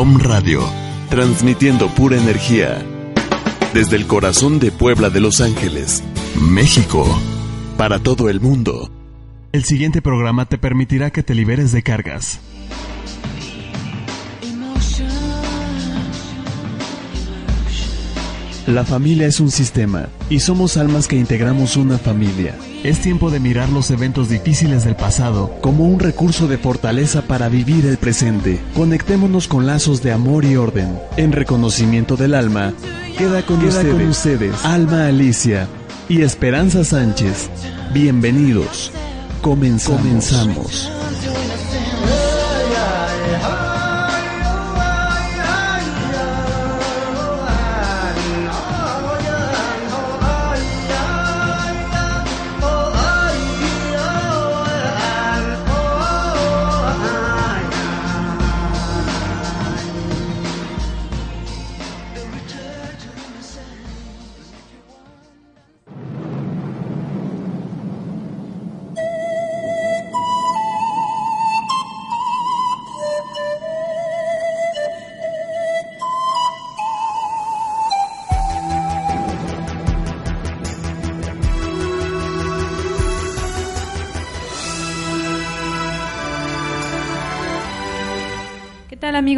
Om Radio, transmitiendo pura energía. Desde el corazón de Puebla de Los Ángeles, México, para todo el mundo. El siguiente programa te permitirá que te liberes de cargas. La familia es un sistema y somos almas que integramos una familia. Es tiempo de mirar los eventos difíciles del pasado como un recurso de fortaleza para vivir el presente. Conectémonos con lazos de amor y orden. En reconocimiento del alma, queda con, ustedes, Alma Alicia y Esperanza Sánchez. Bienvenidos. Comenzamos.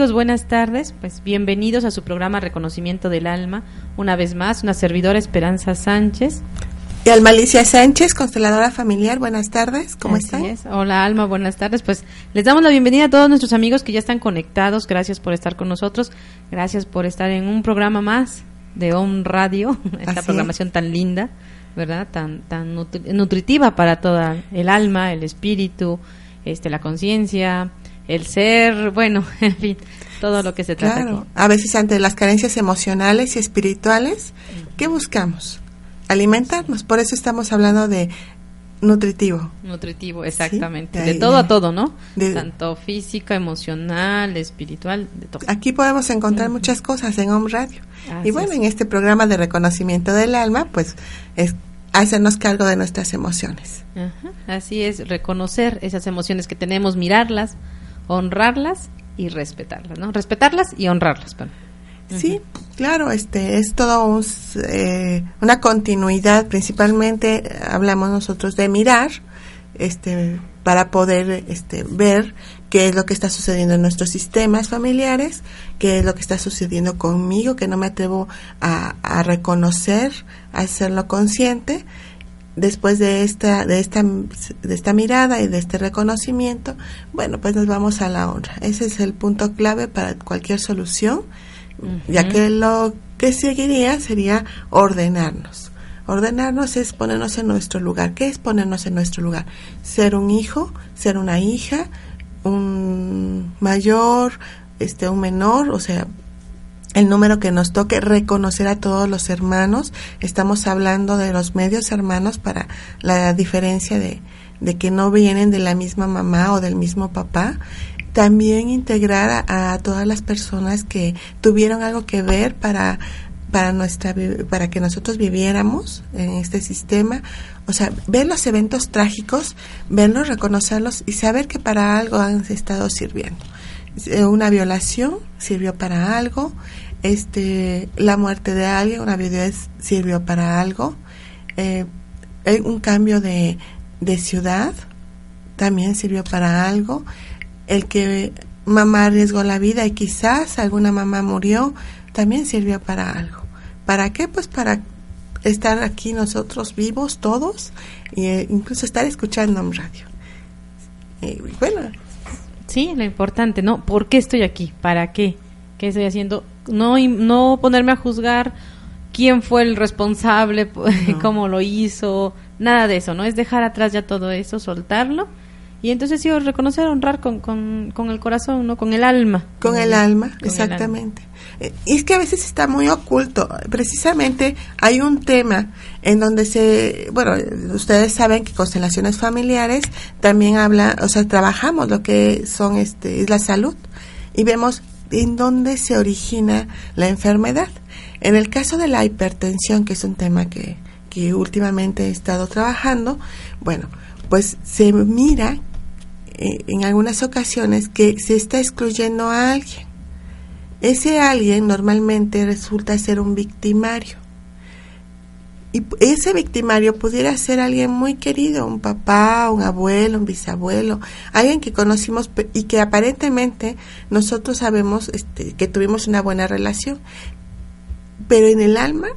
Amigos? Buenas tardes. Pues bienvenidos a su programa Reconocimiento del Alma. Una vez más, una servidora Esperanza Sánchez. Y Alma Alicia Sánchez, consteladora familiar. Buenas tardes. ¿Cómo están? Hola Alma, buenas tardes. Pues les damos la bienvenida a todos nuestros amigos que ya están conectados. Gracias por estar con nosotros. Gracias por estar en un programa más de On Radio, esta programación tan linda, ¿verdad? Tan tan nutritiva para toda el alma, el espíritu, este la conciencia, el ser, bueno, en fin, todo lo que se trata. Claro, a veces ante las carencias emocionales y espirituales, ¿qué buscamos? Alimentarnos, por eso estamos hablando de nutritivo. Nutritivo, exactamente. De, todo a todo, ¿no? Tanto física, emocional, espiritual, de todo. Aquí podemos encontrar muchas cosas en Home Radio. y bueno, en este programa de reconocimiento del alma, pues es hacernos cargo de nuestras emociones. Así es, reconocer esas emociones que tenemos, mirarlas, honrarlas y respetarlas, ¿no? Respetarlas y honrarlas. Sí, claro, este es todo eh, una continuidad. Principalmente hablamos nosotros de mirar, este, para poder este, ver qué es lo que está sucediendo en nuestros sistemas familiares, qué es lo que está sucediendo conmigo, que no me atrevo a, a reconocer, a hacerlo consciente después de esta, de esta, de esta mirada y de este reconocimiento, bueno, pues nos vamos a la honra. Ese es el punto clave para cualquier solución, ya que lo que seguiría sería ordenarnos. Ordenarnos es ponernos en nuestro lugar. ¿Qué es ponernos en nuestro lugar? Ser un hijo, ser una hija, un mayor, este, un menor, o sea, el número que nos toque, reconocer a todos los hermanos. Estamos hablando de los medios hermanos para la diferencia de, que no vienen de la misma mamá o del mismo papá. También integrar a, todas las personas que tuvieron algo que ver para para nuestra para que nosotros viviéramos en este sistema, o sea, ver los eventos trágicos, verlos, reconocerlos y saber que para algo han estado sirviendo. Eh, una violación sirvió para algo, este, la muerte de alguien, una viudez sirvió para algo, eh, un cambio de, de ciudad también sirvió para algo, el que mamá arriesgó la vida y quizás alguna mamá murió, también sirvió para algo. ¿Para qué? Pues para estar aquí nosotros vivos todos e incluso estar escuchando en radio. Y bueno, Sí, lo importante, ¿no? ¿Por qué estoy aquí? ¿Para qué? ¿Qué estoy haciendo? No, no ponerme a juzgar quién fue el responsable, cómo lo hizo, nada de eso, ¿no? Es dejar atrás ya todo eso, soltarlo y entonces sí, reconocer, honrar con, con, con, el corazón, ¿no? Con el alma. Con el alma, exactamente. Y es que a veces está muy oculto. Precisamente hay un tema en donde se, bueno, ustedes saben que constelaciones familiares también habla, o sea, trabajamos lo que son, este, es la salud y vemos en dónde se origina la enfermedad. En el caso de la hipertensión, que es un tema que, que últimamente he estado trabajando, bueno, pues se mira eh, en algunas ocasiones que se está excluyendo a alguien. Ese alguien normalmente resulta ser un victimario. Y ese victimario pudiera ser alguien muy querido, un papá, un abuelo, un bisabuelo, alguien que conocimos y que aparentemente nosotros sabemos este, que tuvimos una buena relación, pero en el alma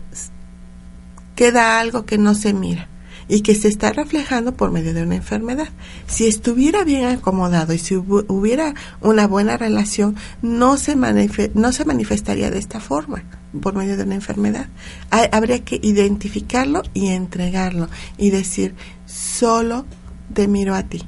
queda algo que no se mira y que se está reflejando por medio de una enfermedad. Si estuviera bien acomodado y si hubiera una buena relación, no se, no se manifestaría de esta forma, por medio de una enfermedad. habría que identificarlo y entregarlo y decir, solo te miro a ti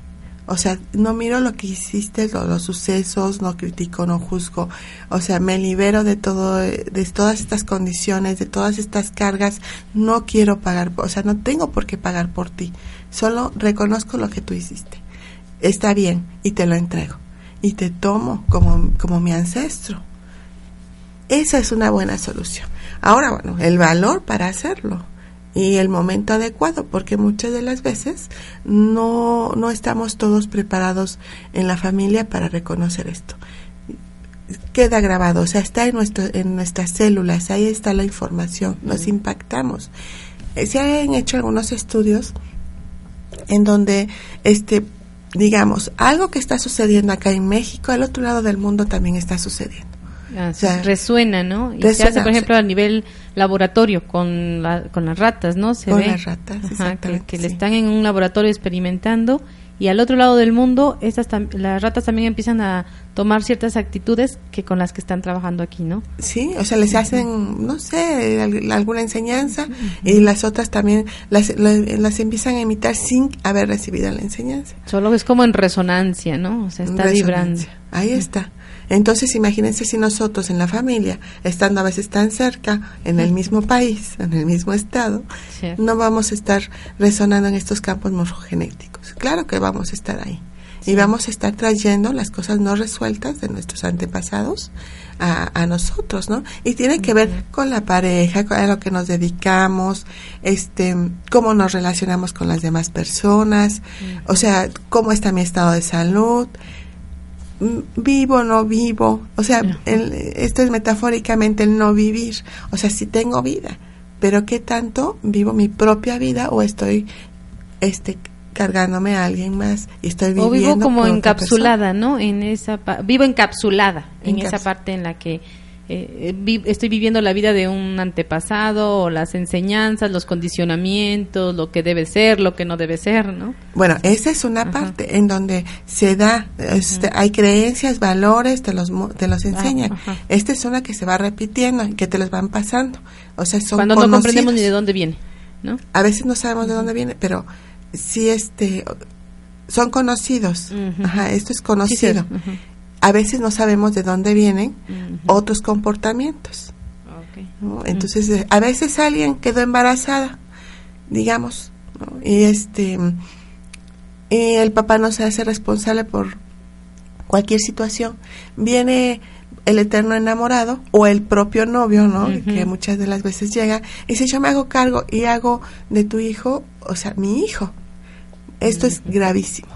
o sea, no miro lo que hiciste, los, sucesos, no critico, no juzgo. O sea, me libero de todo, de todas estas condiciones, de todas estas cargas. No quiero pagar, o sea, no tengo por qué pagar por ti. Solo reconozco lo que tú hiciste. Está bien y te lo entrego. Y te tomo como, como mi ancestro. Esa es una buena solución. Ahora, bueno, el valor para hacerlo y el momento adecuado, porque muchas de las veces no, no estamos todos preparados en la familia para reconocer esto. Queda grabado, o sea, está en, nuestro, en nuestras células, ahí está la información, nos impactamos. Eh, se han hecho algunos estudios en donde, este, digamos, algo que está sucediendo acá en México, al otro lado del mundo también está sucediendo. Ah, resuena, ¿no? Y se hace, por ejemplo, a nivel laboratorio con, con las ratas, ¿no? Se con ve, las ratas, que, le están en un laboratorio experimentando y al otro lado del mundo estas las ratas también empiezan a tomar ciertas actitudes que con las que están trabajando aquí, ¿no? Sí, o sea, les hacen, no sé, alguna enseñanza y las otras también las, las, empiezan a imitar sin haber recibido la enseñanza. Solo es como en resonancia, ¿no? O sea, está vibrando. Ahí está. Entonces, imagínense si nosotros en la familia, estando a veces tan cerca, en el mismo país, en el mismo estado, no vamos a estar resonando en estos campos morfogenéticos. Claro que vamos a estar ahí. Y vamos a estar trayendo las cosas no resueltas de nuestros antepasados a, nosotros, ¿no? Y tiene que ver con la pareja, con a lo que nos dedicamos, este, cómo nos relacionamos con las demás personas, o sea, cómo está mi estado de salud, vivo, no vivo, o sea, esto es metafóricamente el no vivir, o sea, si tengo vida, pero qué tanto vivo mi propia vida o estoy este cargándome a alguien más y estoy viviendo o vivo como encapsulada, ¿no? En esa vivo encapsulada en esa parte en la que eh, estoy viviendo la vida de un antepasado o las enseñanzas, los condicionamientos, lo que debe ser, lo que no debe ser, ¿no? Bueno, esa es una parte en donde se da, este, hay creencias, valores, te los, te los enseñan. Esta es una que se va repitiendo y que te los van pasando. O sea, son Cuando no comprendemos ni de dónde viene, ¿no? A veces no sabemos de dónde viene, pero sí, este, son conocidos. Ajá, esto es conocido a veces no sabemos de dónde vienen otros comportamientos. Entonces, eh, a veces alguien quedó embarazada, digamos, y este y el papá no se hace responsable por cualquier situación. Viene el eterno enamorado o el propio novio, ¿no? Que muchas de las veces llega y dice, yo me hago cargo y hago de tu hijo, o sea, mi hijo. Esto es gravísimo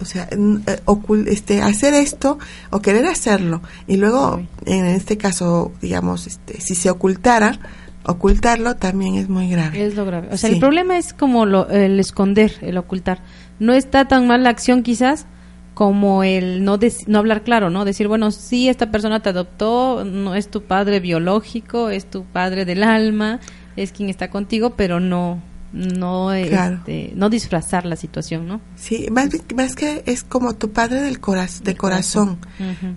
o sea, eh, este, hacer esto o querer hacerlo y luego, en este caso, digamos, este, si se ocultara, ocultarlo también es muy grave. Es lo grave. O sea, el problema es como lo, el esconder, el ocultar. No está tan mal la acción quizás como el no, no hablar claro, ¿no? Decir, bueno, sí, esta persona te adoptó, no es tu padre biológico, es tu padre del alma, es quien está contigo, pero no no este, no disfrazar la situación, ¿no? Sí, más, más que es como tu padre del corazón, de corazón,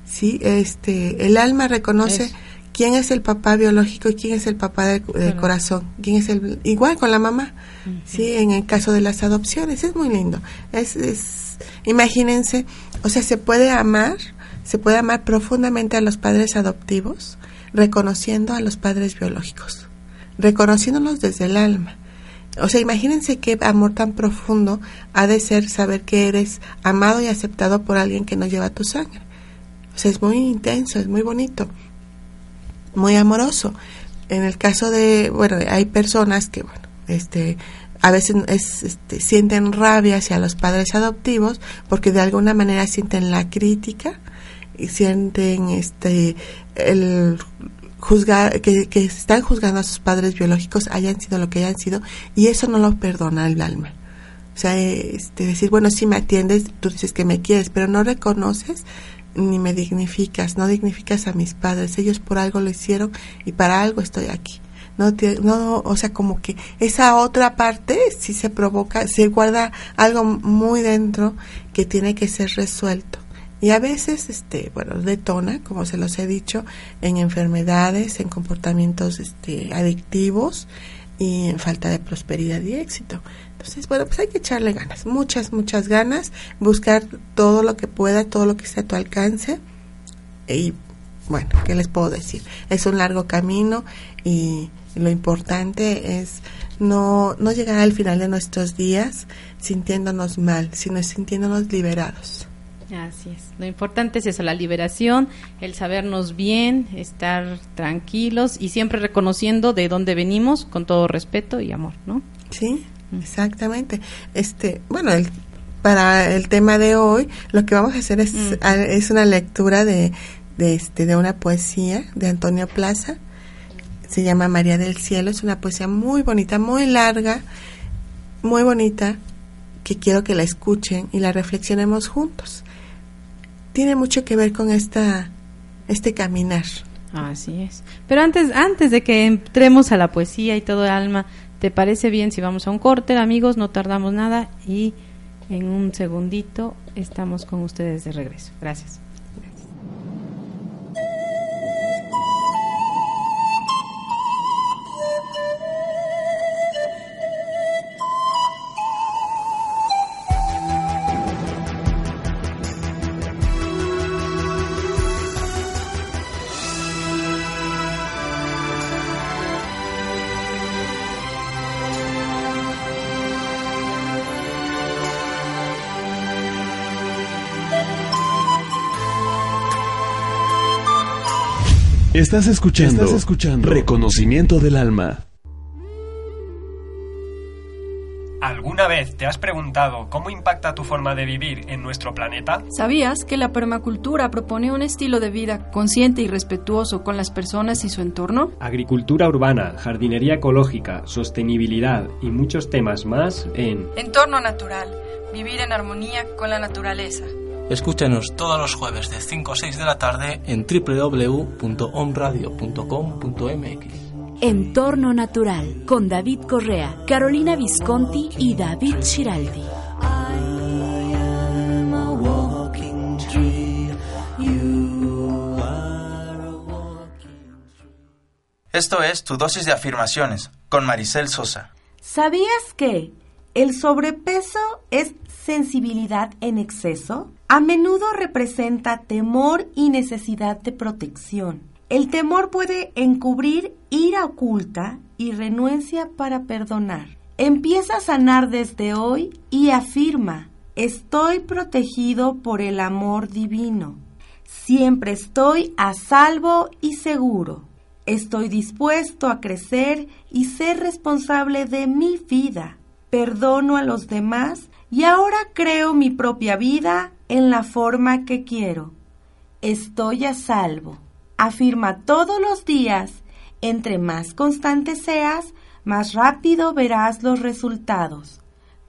sí, este, el alma reconoce quién es el papá biológico y quién es el papá del, corazón, quién es el igual con la mamá, sí, en el caso de las adopciones es muy lindo, es, es imagínense, o sea, se puede amar, se puede amar profundamente a los padres adoptivos, reconociendo a los padres biológicos, reconociéndolos desde el alma o sea, imagínense qué amor tan profundo ha de ser saber que eres amado y aceptado por alguien que no lleva tu sangre. O sea, es muy intenso, es muy bonito, muy amoroso. En el caso de, bueno, hay personas que, bueno, este, a veces este, sienten rabia hacia los padres adoptivos porque de alguna manera sienten la crítica sienten este el juzgar que, que están juzgando a sus padres biológicos hayan sido lo que hayan sido y eso no lo perdona el alma. O sea este, decir bueno si me atiendes tú dices que me quieres pero no reconoces ni me dignificas no dignificas a mis padres. Ellos por algo lo hicieron y para algo estoy aquí. No, no, o sea, como que esa otra parte si se provoca, se guarda algo muy dentro que tiene que ser resuelto. Y a veces, este, bueno, detona, como se los he dicho, en enfermedades, en comportamientos este, adictivos y en falta de prosperidad y éxito. Entonces, bueno, pues hay que echarle ganas, muchas, muchas ganas, buscar todo lo que pueda, todo lo que esté a tu alcance. Y bueno, ¿qué les puedo decir? Es un largo camino y lo importante es no, no llegar al final de nuestros días sintiéndonos mal, sino sintiéndonos liberados. Así es. Lo importante es eso, la liberación, el sabernos bien, estar tranquilos y siempre reconociendo de dónde venimos con todo respeto y amor, ¿no? Sí, exactamente. Este, bueno, el, para el tema de hoy, lo que vamos a hacer es, es una lectura de, de, este, de una poesía de Antonio Plaza. Se llama María del Cielo. Es una poesía muy bonita, muy larga, muy bonita, que quiero que la escuchen y la reflexionemos juntos tiene mucho que ver con esta este caminar. Así es. Pero antes antes de que entremos a la poesía y todo el alma, ¿te parece bien si vamos a un corte, amigos? No tardamos nada y en un segundito estamos con ustedes de regreso. Gracias. Estás escuchando, Estás escuchando Reconocimiento del Alma. ¿Alguna vez te has preguntado cómo impacta tu forma de vivir en nuestro planeta? ¿Sabías que la permacultura propone un estilo de vida consciente y respetuoso con las personas y su entorno? Agricultura urbana, jardinería ecológica, sostenibilidad y muchos temas más en Entorno natural, vivir en armonía con la naturaleza. Escúchanos todos los jueves de 5 a 6 de la tarde en www.omradio.com.mx. Entorno Natural con David Correa, Carolina Visconti y David Giraldi. Esto es Tu dosis de afirmaciones con Maricel Sosa. ¿Sabías que el sobrepeso es sensibilidad en exceso? A menudo representa temor y necesidad de protección. El temor puede encubrir ira oculta y renuencia para perdonar. Empieza a sanar desde hoy y afirma, estoy protegido por el amor divino. Siempre estoy a salvo y seguro. Estoy dispuesto a crecer y ser responsable de mi vida. Perdono a los demás y ahora creo mi propia vida en la forma que quiero. Estoy a salvo. Afirma todos los días, entre más constante seas, más rápido verás los resultados.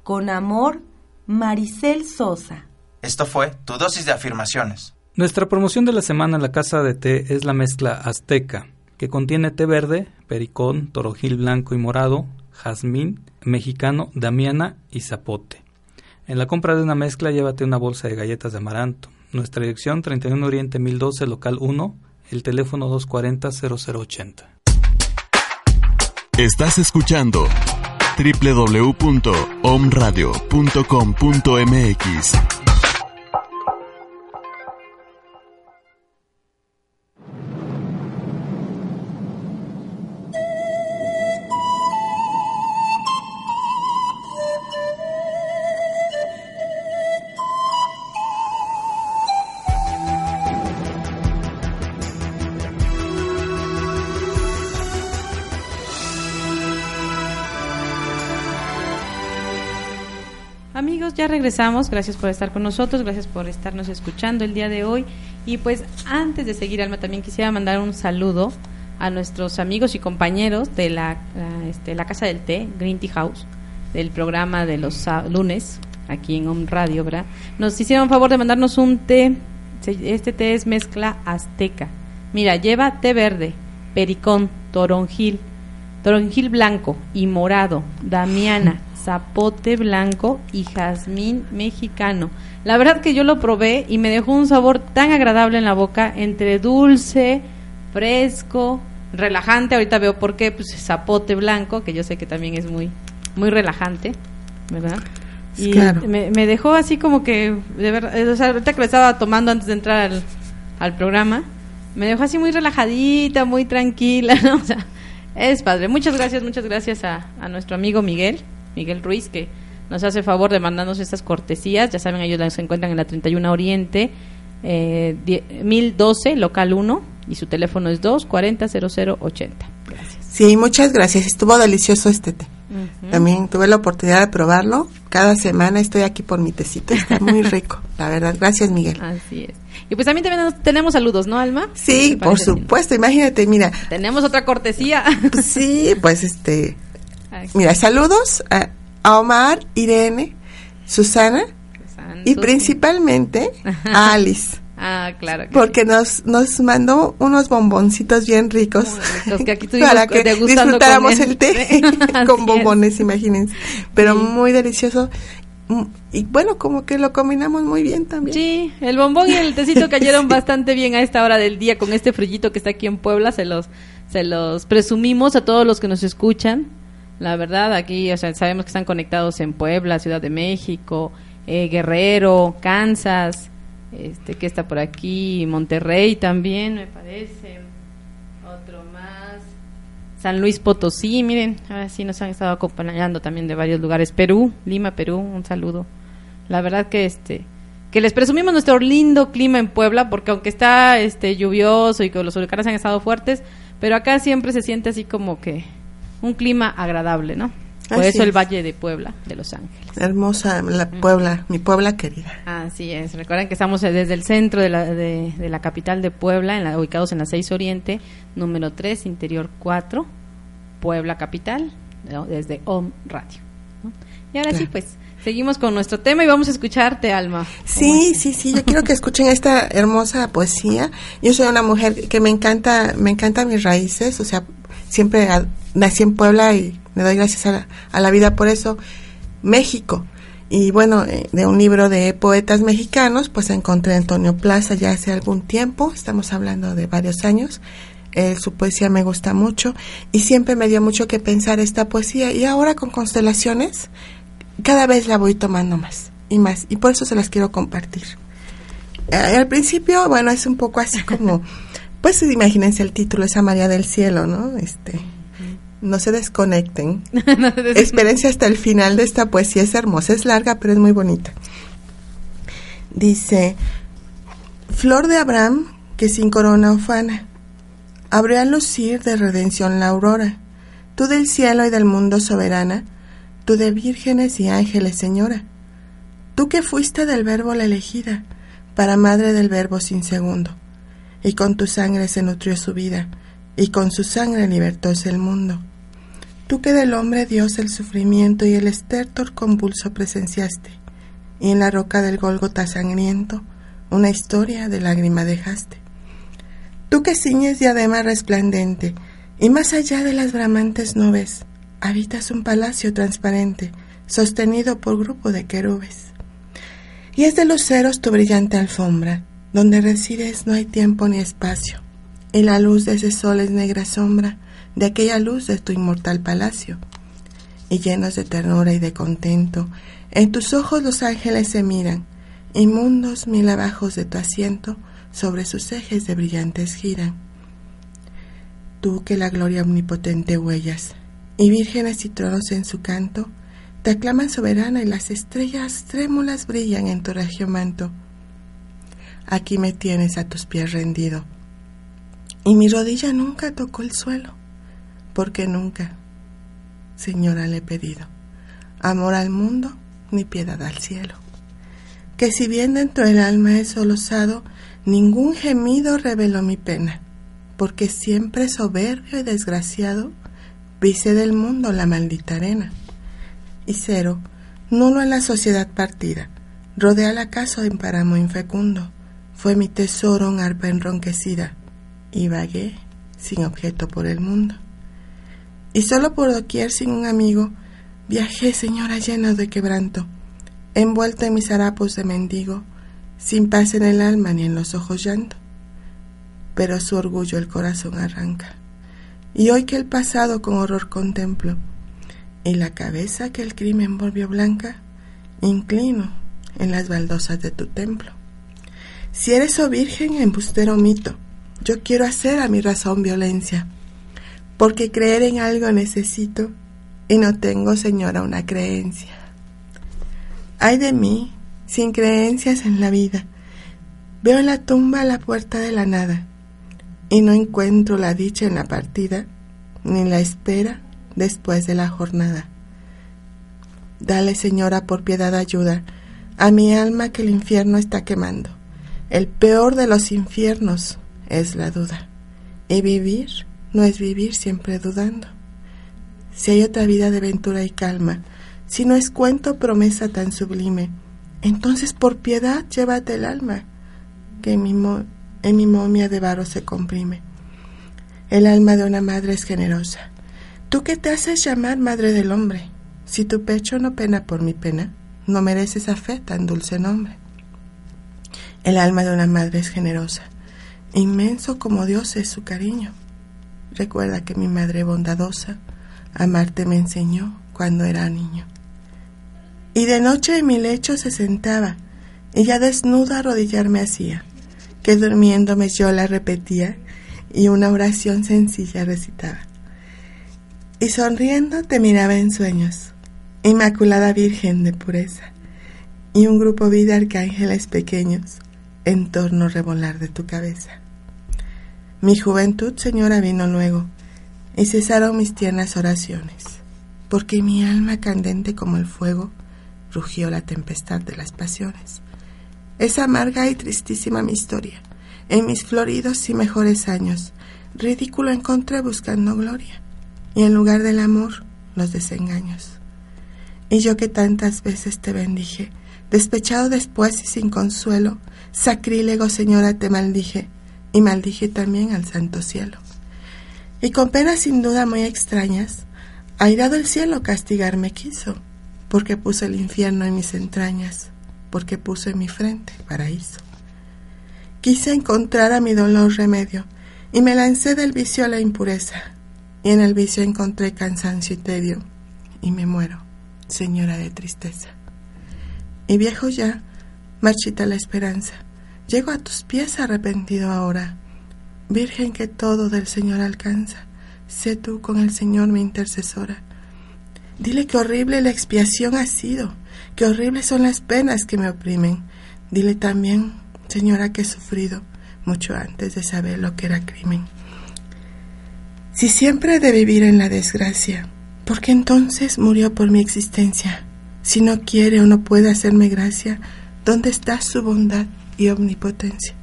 Con amor, Maricel Sosa. Esto fue tu dosis de afirmaciones. Nuestra promoción de la semana en la casa de té es la mezcla azteca, que contiene té verde, pericón, torojil blanco y morado, jazmín, mexicano, damiana y zapote. En la compra de una mezcla llévate una bolsa de galletas de amaranto. Nuestra dirección 31 Oriente 1012, local 1, el teléfono 240-0080. Estás escuchando www.omradio.com.mx regresamos. Gracias por estar con nosotros, gracias por estarnos escuchando el día de hoy. Y pues antes de seguir, Alma, también quisiera mandar un saludo a nuestros amigos y compañeros de la, este, la Casa del Té, Green Tea House, del programa de los lunes, aquí en Home Radio, ¿verdad? Nos hicieron favor de mandarnos un té. Este té es mezcla azteca. Mira, lleva té verde, pericón, toronjil, toronjil blanco y morado, damiana, zapote blanco y jazmín mexicano. La verdad que yo lo probé y me dejó un sabor tan agradable en la boca, entre dulce, fresco, relajante. Ahorita veo por qué, pues zapote blanco, que yo sé que también es muy, muy relajante, ¿verdad? Y me, dejó así como que, de verdad, o sea, ahorita que lo estaba tomando antes de entrar al, al programa, me dejó así muy relajadita, muy tranquila, ¿no? O sea, es padre. Muchas gracias, muchas gracias a, nuestro amigo Miguel, Miguel Ruiz, que nos hace favor de mandarnos estas cortesías. Ya saben, ellos se encuentran en la 31 Oriente, eh, 1012, local 1, y su teléfono es 240-0080. Gracias. Sí, muchas gracias. Estuvo delicioso este También tuve la oportunidad de probarlo. Cada semana estoy aquí por mi tecito. Está muy rico, la verdad. Gracias, Miguel. Así es. Y pues también tenemos saludos, ¿no, Alma? Sí, por supuesto. Imagínate, mira. Tenemos otra cortesía. sí, pues este. Mira, saludos a, Omar, Irene, Susana y principalmente a Alice. Ah, claro. porque nos, nos mandó unos bomboncitos bien ricos, que aquí para que disfrutáramos el té con bombones, imagínense. Pero muy delicioso. Mm, y bueno, como que lo combinamos muy bien también. Sí, el bombón y el tecito cayeron bastante bien a esta hora del día con este frillito que está aquí en Puebla. Se los, se los presumimos a todos los que nos escuchan. La verdad, aquí o sea, sabemos que están conectados en Puebla, Ciudad de México, eh, Guerrero, Kansas, este que está por aquí, Monterrey también, me parece. Otro más. San Luis Potosí, miren, así nos han estado acompañando también de varios lugares. Perú, Lima, Perú, un saludo. La verdad que este que les presumimos nuestro lindo clima en Puebla porque aunque está este lluvioso y que los huracanes han estado fuertes, pero acá siempre se siente así como que un clima agradable, ¿no? Por eso el Valle de Puebla, de Los Ángeles. Hermosa la Puebla, mi Puebla querida. Así es. Recuerden que estamos desde el centro de la, de, la capital de Puebla, en la, ubicados en la 6 Oriente, número 3, interior 4, Puebla capital, desde Home Radio. Y ahora sí, pues seguimos con nuestro tema y vamos a escucharte, Alma. Sí, sí, sí. Yo quiero que escuchen esta hermosa poesía. Yo soy una mujer que me encanta, me encantan mis raíces, o sea, siempre nací en Puebla y me doy gracias a la, vida por eso. México. Y bueno, eh, de un libro de poetas mexicanos, pues encontré a Antonio Plaza ya hace algún tiempo, estamos hablando de varios años. su poesía me gusta mucho y siempre me dio mucho que pensar esta poesía y ahora con constelaciones cada vez la voy tomando más y más y por eso se las quiero compartir. Eh, al principio, bueno, es un poco así como, pues imagínense el título, esa María del Cielo, ¿no? Este, no se desconecten. Espérense hasta el final de esta poesía. Es hermosa, es larga, pero es muy bonita. Dice, Flor de Abraham, que sin corona ufana, abrió a lucir de redención la aurora. Tú del cielo y del mundo soberana, tú de vírgenes y ángeles, señora. Tú que fuiste del verbo la elegida, para madre del verbo sin segundo, y con tu sangre se nutrió su vida y con su sangre libertóse el mundo. Tú que del hombre Dios el sufrimiento y el estertor convulso presenciaste, y en la roca del Gólgota sangriento una historia de lágrima dejaste. Tú que ciñes diadema resplandente, y más allá de las bramantes nubes, habitas un palacio transparente, sostenido por grupo de querubes. Y es de luceros tu brillante alfombra, donde resides no hay tiempo ni espacio y la luz de ese sol es negra sombra de aquella luz de tu inmortal palacio. Y llenos de ternura y de contento, en tus ojos los ángeles se miran, y mundos mil abajos de tu asiento sobre sus ejes de brillantes giran. Tú que la gloria omnipotente huellas, y vírgenes y tronos en su canto, te aclaman soberana y las estrellas trémulas brillan en tu regio manto. Aquí me tienes a tus pies rendido y mi rodilla nunca tocó el suelo, porque nunca, Señora, le he pedido amor al mundo ni piedad al cielo. Que si bien dentro del alma es solosado, Ningún gemido reveló mi pena, porque siempre soberbio y desgraciado vise del mundo la maldita arena. Y cero, nulo en la sociedad partida, rodea la casa de un páramo infecundo, fue mi tesoro un arpa enronquecida, y vagué sin objeto por el mundo. Y solo por doquier sin un amigo, viajé, señora, lleno de quebranto, envuelto en mis harapos de mendigo, sin paz en el alma ni en los ojos llanto. Pero su orgullo el corazón arranca. Y hoy que el pasado con horror contemplo, y la cabeza que el crimen volvió blanca, inclino en las baldosas de tu templo. Si eres, oh virgen, embustero mito, yo quiero hacer a mi razón violencia, porque creer en algo necesito y no tengo, señora, una creencia. Ay de mí, sin creencias en la vida, veo en la tumba la puerta de la nada y no encuentro la dicha en la partida ni la espera después de la jornada. Dale, señora, por piedad ayuda a mi alma que el infierno está quemando. El peor de los infiernos es la duda. Y vivir no es vivir siempre dudando. Si hay otra vida de ventura y calma, si no es cuento promesa tan sublime, entonces por piedad llévate el alma, que en mi, momia de barro se comprime. El alma de una madre es generosa. Tú que te haces llamar madre del hombre, si tu pecho no pena por mi pena, no mereces a fe tan dulce nombre. El alma de una madre es generosa. Inmenso como Dios es su cariño. Recuerda que mi madre bondadosa amarte me enseñó cuando era niño. Y de noche en mi lecho se sentaba, y ya desnuda arrodillarme hacía, que durmiéndome yo la repetía y una oración sencilla recitaba. Y sonriendo te miraba en sueños, Inmaculada Virgen de pureza, y un grupo de arcángeles pequeños en torno revolar de tu cabeza. Mi juventud, Señora, vino luego, y cesaron mis tiernas oraciones, porque mi alma candente como el fuego rugió la tempestad de las pasiones. Es amarga y tristísima mi historia. En mis floridos y mejores años, ridículo encontré buscando gloria, y en lugar del amor, los desengaños. Y yo que tantas veces te bendije, despechado después y sin consuelo, sacrílego señora te maldije, y maldije también al santo cielo. Y con penas sin duda muy extrañas, airado el cielo castigarme quiso, porque puso el infierno en mis entrañas, porque puso en mi frente paraíso. Quise encontrar a mi dolor remedio, y me lancé del vicio a la impureza, y en el vicio encontré cansancio y tedio, y me muero, señora de tristeza. Y viejo ya, marchita la esperanza, llego a tus pies arrepentido ahora, Virgen que todo del Señor alcanza, sé tú con el Señor mi intercesora Dile que horrible la expiación ha sido, que horribles son las penas que me oprimen. Dile también, Señora, que he sufrido mucho antes de saber lo que era crimen. Si siempre he de vivir en la desgracia, ¿por qué entonces murió por mi existencia? Si no quiere o no puede hacerme gracia, ¿dónde está su bondad y omnipotencia?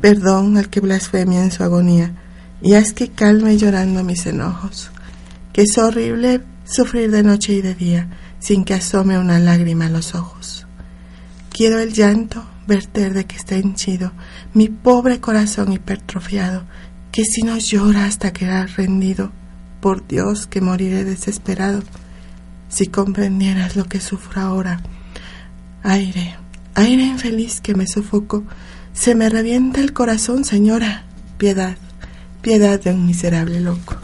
Perdón al que blasfemia en su agonía, y haz que calme llorando mis enojos, que es horrible sufrir de noche y de día sin que asome una lágrima a los ojos. Quiero el llanto verter de que está henchido mi pobre corazón hipertrofiado, que si no llora hasta quedar rendido, por Dios que moriré desesperado. Si comprendieras lo que sufro ahora, aire, aire infeliz que me sofoco, se me revienta el corazón, señora, piedad, piedad de un miserable loco.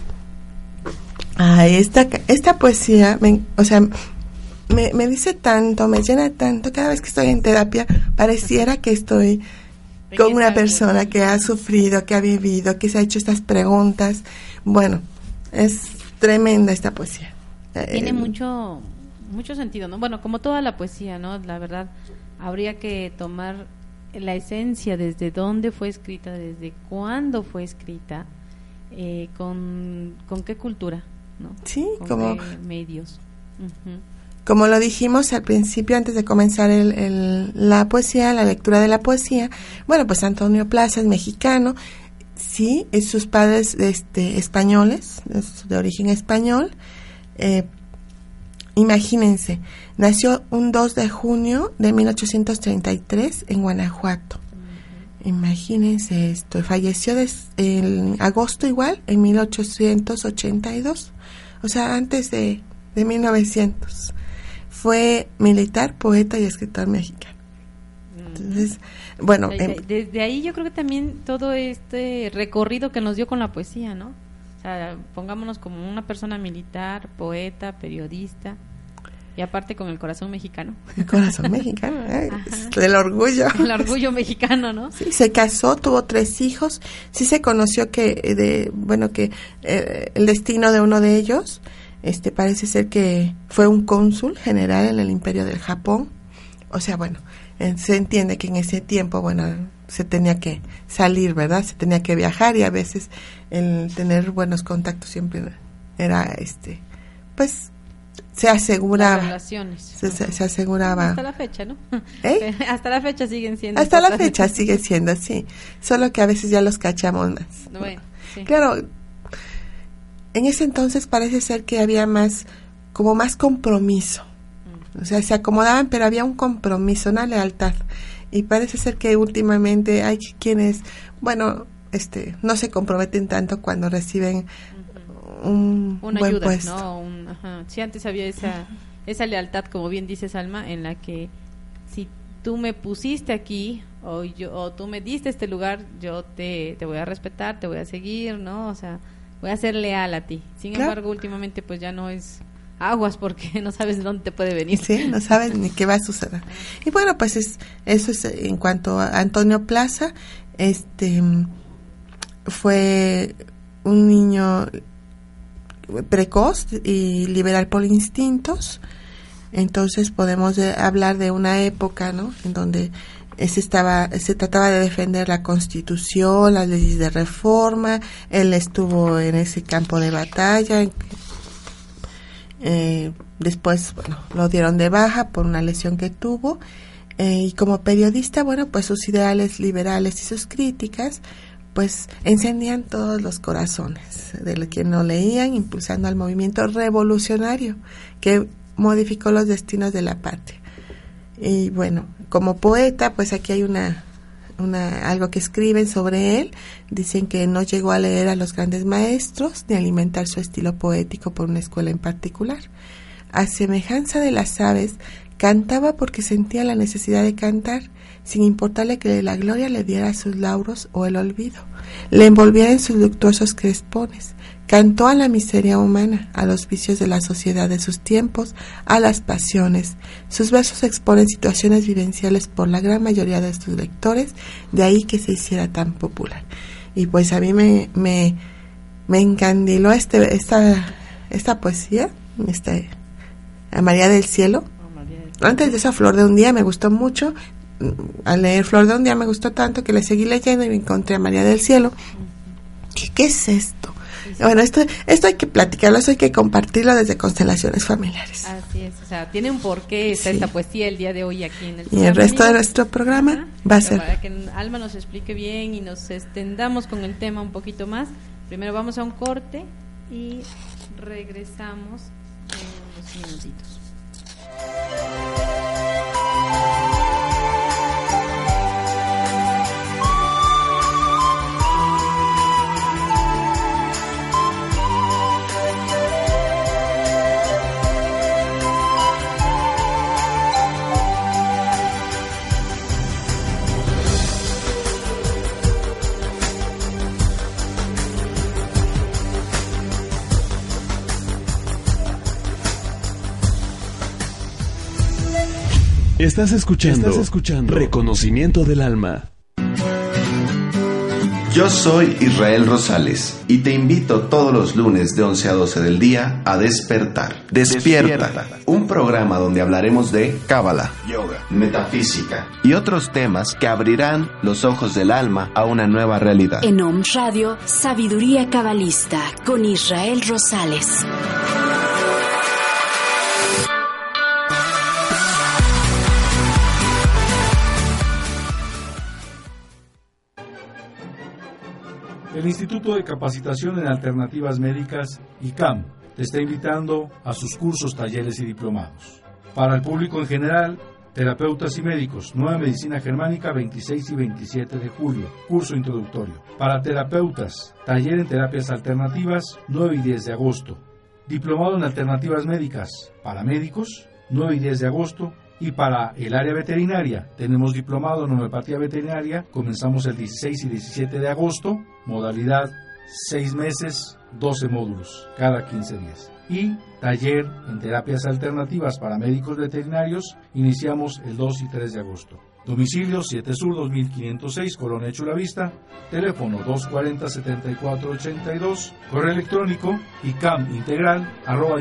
Ay, esta, esta poesía, me, o sea, me, me, dice tanto, me llena tanto. Cada vez que estoy en terapia, pareciera que estoy con una persona que ha sufrido, que ha vivido, que se ha hecho estas preguntas. Bueno, es tremenda esta poesía. Tiene eh, mucho, mucho sentido, ¿no? Bueno, como toda la poesía, ¿no? La verdad, habría que tomar la esencia desde dónde fue escrita, desde cuándo fue escrita, eh, con, con qué cultura, Sí, como medios. como lo dijimos al principio, antes de comenzar el, la poesía, la lectura de la poesía, bueno, pues Antonio Plaza es mexicano, sí, es sus padres este, españoles, de origen español. Eh, imagínense, nació un 2 de junio de 1833 en Guanajuato. Imagínense esto, falleció en agosto igual, en 1882, o sea, antes de, de 1900. Fue militar, poeta y escritor mexicano. Entonces, bueno. Em, desde, ahí yo creo que también todo este recorrido que nos dio con la poesía, ¿no? O sea, pongámonos como una persona militar, poeta, periodista, y aparte con el corazón mexicano. El corazón mexicano, ¿eh? el orgullo. El orgullo mexicano, ¿no? Sí, se casó, tuvo tres hijos. Sí se conoció que, de, bueno, que eh, el destino de uno de ellos, este, parece ser que fue un cónsul general en el Imperio del Japón. O sea, bueno, eh, se entiende que en ese tiempo, bueno, se tenía que salir, ¿verdad? Se tenía que viajar y a veces el tener buenos contactos siempre era, este, pues se aseguraba. Se, aseguraba. Hasta la fecha, ¿no? ¿Eh? Hasta la fecha siguen siendo. Hasta la fecha sigue siendo así. Solo que a veces ya los cachamos más. Bueno, Claro, en ese entonces parece ser que había más, como más compromiso. Mm. O sea, se acomodaban, pero había un compromiso, una lealtad. Y parece ser que últimamente hay quienes, bueno, este, no se comprometen tanto cuando reciben un Una buen ayuda, puesto. ¿no? Un, ajá. Sí, antes había esa, esa lealtad, como bien dices, Alma, en la que si tú me pusiste aquí o, yo, o tú me diste este lugar, yo te, te voy a respetar, te voy a seguir, ¿no? O sea, voy a ser leal a ti. Sin embargo, últimamente pues ya no es aguas porque no sabes de dónde te puede venir. Sí, no sabes ni qué va a suceder. Y bueno, pues es, eso es en cuanto a Antonio Plaza, este fue un niño precoz y liberal por instintos. Entonces podemos hablar de una época, ¿no? En donde se estaba se trataba de defender la Constitución, las leyes de reforma. Él estuvo en ese campo de batalla. Eh, después, bueno, lo dieron de baja por una lesión que tuvo. Eh, y como periodista, bueno, pues sus ideales liberales y sus críticas pues encendían todos los corazones de los que no leían, impulsando al movimiento revolucionario que modificó los destinos de la patria. Y bueno, como poeta, pues aquí hay una, una algo que escriben sobre él. Dicen que no llegó a leer a los grandes maestros ni alimentar su estilo poético por una escuela en particular. A semejanza de las aves, cantaba porque sentía la necesidad de cantar sin importarle que la gloria le diera sus lauros o el olvido, le envolviera en sus luctuosos crespones, cantó a la miseria humana, a los vicios de la sociedad de sus tiempos, a las pasiones. Sus versos exponen situaciones vivenciales por la gran mayoría de sus lectores, de ahí que se hiciera tan popular. Y pues a mí me, me, me encandiló este, esta, esta poesía, este, a María del Cielo. Antes de esa flor de un día me gustó mucho, al leer Flor de un día me gustó tanto que le seguí leyendo y me encontré a María del Cielo. ¿Qué, es esto? Bueno, esto, esto hay que platicarlo, eso hay que compartirlo desde constelaciones familiares. Así es, o sea, tiene un porqué esta poesía el día de hoy aquí en el Y el resto de nuestro programa va a ser. Para que Alma nos explique bien y nos extendamos con el tema un poquito más, primero vamos a un corte y regresamos en unos minutitos. Estás escuchando, escuchando Reconocimiento del Alma. Yo soy Israel Rosales y te invito todos los lunes de 11 a 12 del día a despertar. Despierta, un programa donde hablaremos de cábala, yoga, metafísica y otros temas que abrirán los ojos del alma a una nueva realidad. En Om Radio, Sabiduría Cabalista con Israel Rosales. El Instituto de Capacitación en Alternativas Médicas, ICAM, te está invitando a sus cursos, talleres y diplomados. Para el público en general, Terapeutas y médicos, Nueva Medicina Germánica, 26 y 27 de julio, curso introductorio. Para terapeutas, taller en terapias alternativas, 9 y 10 de agosto. Diplomado en alternativas médicas, para médicos, 9 y 10 de agosto. Y para el área veterinaria, tenemos diplomado en homeopatía veterinaria, comenzamos el 16 y 17 de agosto, modalidad 6 meses, 12 módulos, cada 15 días. Y taller en terapias alternativas para médicos veterinarios. Iniciamos el 2 y 3 de agosto. Domicilio 7 Sur 2506, Colonia Chulavista, teléfono 240-7482, correo electrónico arroba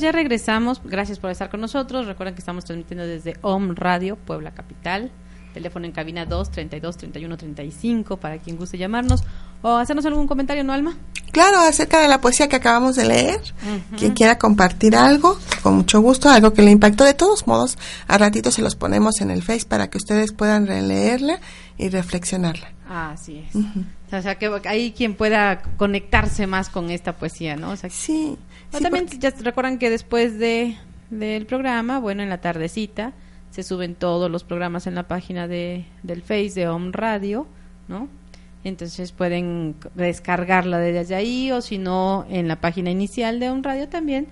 Ya regresamos. Gracias por estar con nosotros. Recuerden que estamos transmitiendo desde Om Radio, Puebla Capital. Teléfono en cabina 2 32 31 35 para quien guste llamarnos o hacernos algún comentario, ¿no, Alma? Claro, acerca de la poesía que acabamos de leer. Quien quiera compartir algo, con mucho gusto, algo que le impactó. De todos modos, a ratito se los ponemos en el Face para que ustedes puedan releerla y reflexionarla. Así es. O sea, que hay quien pueda conectarse más con esta poesía, ¿no? O sea, sí también ya recuerdan que después de del programa, bueno, en la tardecita, se suben todos los programas en la página de, del Face de Home Radio, ¿no? Entonces pueden descargarla desde ahí o si no, en la página inicial de Home Radio también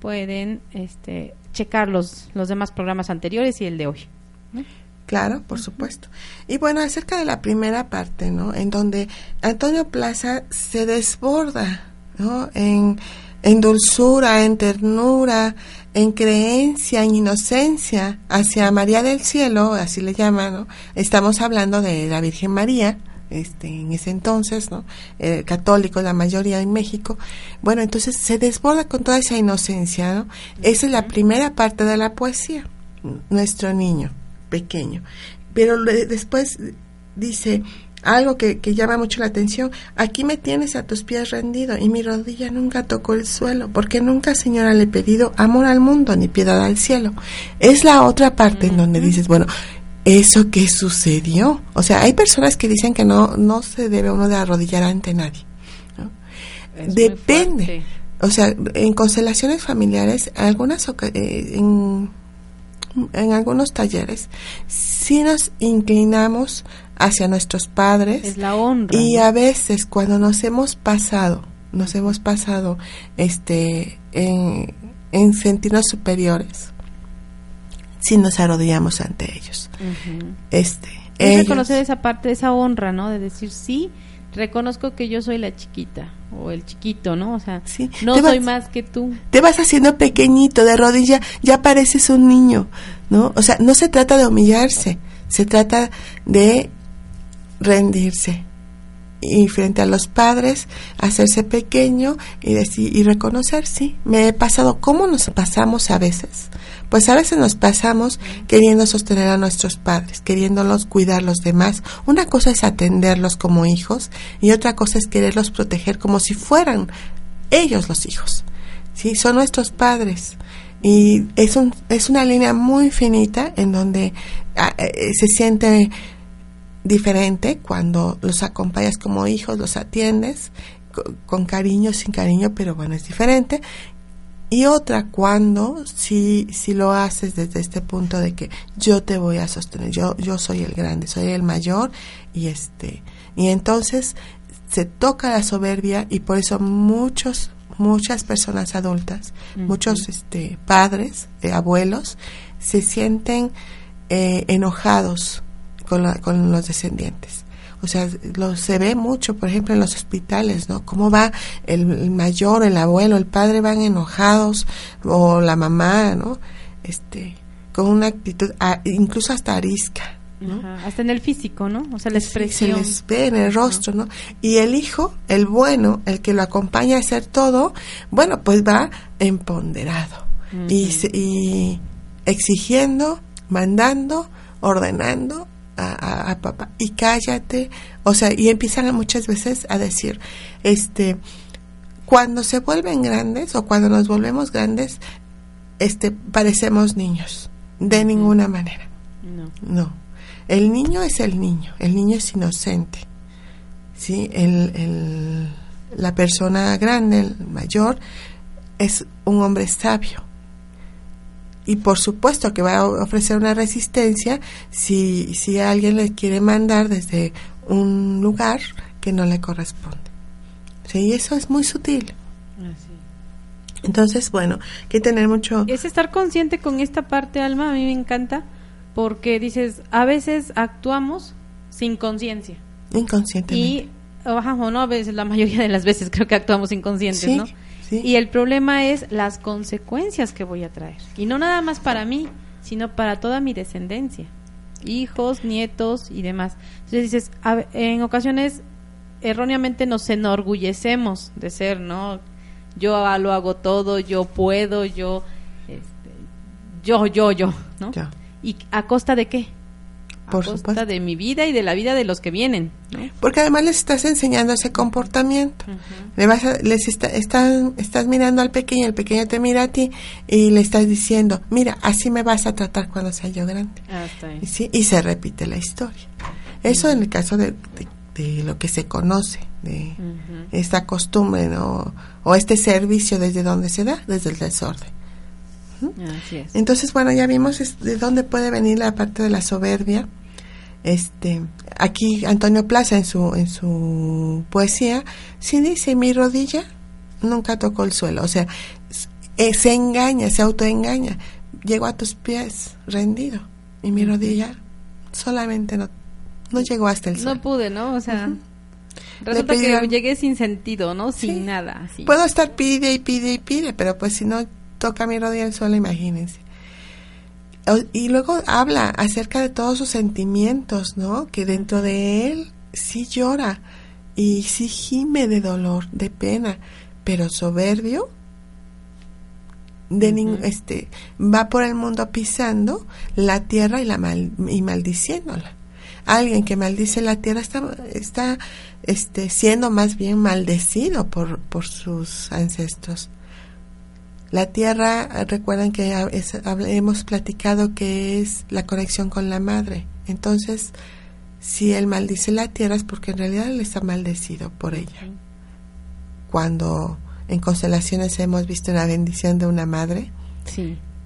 pueden este, checar los, los demás programas anteriores y el de hoy. Claro, por supuesto. Y bueno, acerca de la primera parte, ¿no? En donde Antonio Plaza se desborda, ¿no? En en dulzura, en ternura, en creencia, en inocencia hacia María del Cielo, así le llaman, ¿no? Estamos hablando de la Virgen María, este, en ese entonces, ¿no? Eh, católico, la mayoría en México. Bueno, entonces se desborda con toda esa inocencia, ¿no? Esa es la primera parte de la poesía, nuestro niño pequeño. Pero después dice, algo que, llama mucho la atención. Aquí me tienes a tus pies rendido y mi rodilla nunca tocó el suelo, porque nunca, señora, le he pedido amor al mundo ni piedad al cielo. Es la otra parte en donde dices, bueno, ¿eso qué sucedió? O sea, hay personas que dicen que no, no se debe uno de arrodillar ante nadie. Depende. O sea, en constelaciones familiares, algunas eh, en, en algunos talleres, sí nos inclinamos hacia nuestros padres. Es la honra. Y a veces cuando nos hemos pasado, nos hemos pasado este en, sentirnos superiores, si nos arrodillamos ante ellos. Este, es reconocer esa parte, esa honra, ¿no? De decir, sí, reconozco que yo soy la chiquita o el chiquito, ¿no? O sea, no soy más que tú. Te vas haciendo pequeñito de rodilla, ya pareces un niño, ¿no? O sea, no se trata de humillarse, se trata de rendirse y frente a los padres hacerse pequeño y decir y reconocer sí me he pasado cómo nos pasamos a veces pues a veces nos pasamos queriendo sostener a nuestros padres queriéndolos cuidar los demás una cosa es atenderlos como hijos y otra cosa es quererlos proteger como si fueran ellos los hijos ¿sí? Son nuestros padres. Y es, un, es una línea muy finita en donde ah, eh, se siente diferente cuando los acompañas como hijos, los atiendes con, cariño, sin cariño, pero bueno, es diferente. Y otra cuando si, si lo haces desde este punto de que yo te voy a sostener, yo, yo soy el grande, soy el mayor y este, y entonces se toca la soberbia y por eso muchos muchas personas adultas, muchos este, padres, eh, abuelos, se sienten eh, enojados con, con los descendientes. O sea, lo, se ve mucho, por ejemplo, en los hospitales, ¿no? Cómo va el, mayor, el abuelo, el padre van enojados, o la mamá, ¿no? Este, con una actitud, incluso hasta arisca, hasta en el físico, ¿no? O sea, la expresión. se les ve en el rostro, ¿no? Y el hijo, el bueno, el que lo acompaña a hacer todo, bueno, pues va empoderado y, y, exigiendo, mandando, ordenando a, a, papá y cállate, o sea, y empiezan muchas veces a decir, este, cuando se vuelven grandes o cuando nos volvemos grandes, este, parecemos niños, de ninguna manera. No. No el niño es el niño, el niño es inocente. ¿sí? El, la persona grande, el mayor, es un hombre sabio. Y por supuesto que va a ofrecer una resistencia si, si alguien le quiere mandar desde un lugar que no le corresponde. ¿Sí? Y eso es muy sutil. Entonces, bueno, hay que tener mucho... Es estar consciente con esta parte, Alma, a mí me encanta, porque dices, a veces actuamos sin conciencia. Inconscientemente. Y, o no, a veces, la mayoría de las veces creo que actuamos inconscientes, ¿no? Y el problema es las consecuencias que voy a traer. Y no nada más para mí, sino para toda mi descendencia. Hijos, nietos y demás. Entonces dices, en ocasiones erróneamente nos enorgullecemos de ser, ¿no? Yo lo hago todo, yo puedo, yo, este, yo, yo, yo, ¿no? ¿Y a costa de qué? Por a costa de mi vida y de la vida de los que vienen. Porque además les estás enseñando ese comportamiento. Le vas les estás mirando al pequeño, el pequeño te mira a ti y le estás diciendo, mira, así me vas a tratar cuando sea yo grande. Ah, y, se repite la historia. Eso en el caso de, lo que se conoce, de esta costumbre ¿no? o este servicio desde donde se da, desde el desorden. Entonces, bueno, ya vimos de dónde puede venir la parte de la soberbia. Este, aquí Antonio Plaza en su en su poesía sí dice mi rodilla nunca tocó el suelo, o sea, eh, se engaña, se autoengaña. Llegó a tus pies rendido y mi rodilla solamente no no llegó hasta el suelo. No pude, ¿no? O sea, resulta que llegué sin sentido, ¿no? Sin nada. Puedo estar pide y pide y pide, pero pues si no toca mi rodilla el suelo, imagínense. Y luego habla acerca de todos sus sentimientos, ¿no? Que dentro de él sí llora y sí gime de dolor, de pena, pero soberbio, de este, va por el mundo pisando la tierra y, la mal, y maldiciéndola. Alguien que maldice la tierra está, está este, siendo más bien maldecido por, por sus ancestros. La tierra, recuerden que hemos platicado que es la conexión con la madre. Entonces, si él maldice la tierra es porque en realidad él está maldecido por ella. Cuando en constelaciones hemos visto la bendición de una madre,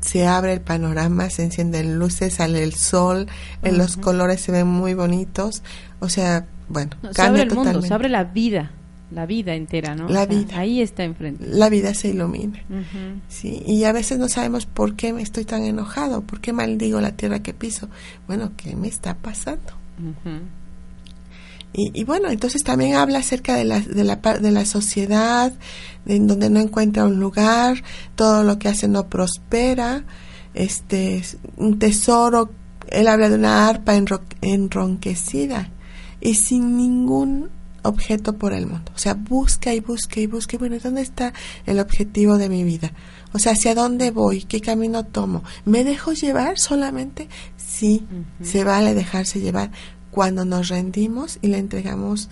se abre el panorama, se encienden luces, sale el sol, en los colores se ven muy bonitos. O sea, bueno, se abre el mundo, se abre la vida la vida entera, ¿no? La vida. Ahí está enfrente. La vida se ilumina. Sí, y a veces no sabemos por qué me estoy tan enojado, por qué maldigo la tierra que piso. Bueno, ¿qué me está pasando? y, y, bueno, entonces también habla acerca de la, de la, de la sociedad, en donde no encuentra un lugar, todo lo que hace no prospera, este, un tesoro, él habla de una arpa enronquecida y sin ningún objeto por el mundo. O sea, busca y busca y busca. bueno, ¿dónde está el objetivo de mi vida? O sea, ¿hacia dónde voy? ¿Qué camino tomo? ¿Me dejo llevar solamente? Sí, se vale dejarse llevar cuando nos rendimos y le entregamos